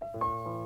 Música